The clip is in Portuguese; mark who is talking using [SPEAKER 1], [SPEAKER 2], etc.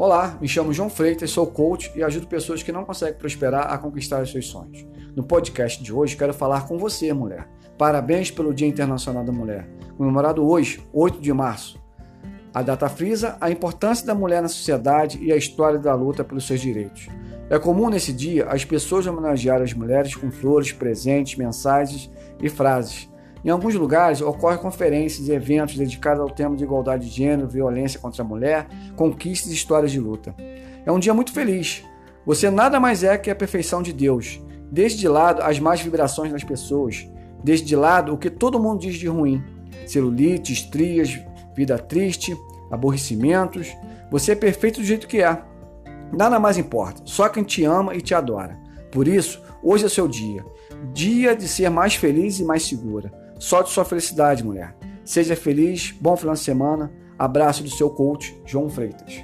[SPEAKER 1] Olá, me chamo João Freitas, sou coach e ajudo pessoas que não conseguem prosperar a conquistar os seus sonhos. No podcast de hoje quero falar com você, mulher. Parabéns pelo Dia Internacional da Mulher, comemorado hoje, 8 de março. A data frisa a importância da mulher na sociedade e a história da luta pelos seus direitos. É comum nesse dia as pessoas homenagearem as mulheres com flores, presentes, mensagens e frases em alguns lugares ocorrem conferências e eventos dedicados ao tema de igualdade de gênero, violência contra a mulher, conquistas e histórias de luta. É um dia muito feliz. Você nada mais é que a perfeição de Deus. Deixe de lado as más vibrações das pessoas. Deixe de lado o que todo mundo diz de ruim: celulite, estrias, vida triste, aborrecimentos. Você é perfeito do jeito que é. Nada mais importa, só quem te ama e te adora. Por isso, hoje é seu dia. Dia de ser mais feliz e mais segura. De sua felicidade, mulher. Seja feliz, bom final de semana. Abraço do seu coach, João Freitas.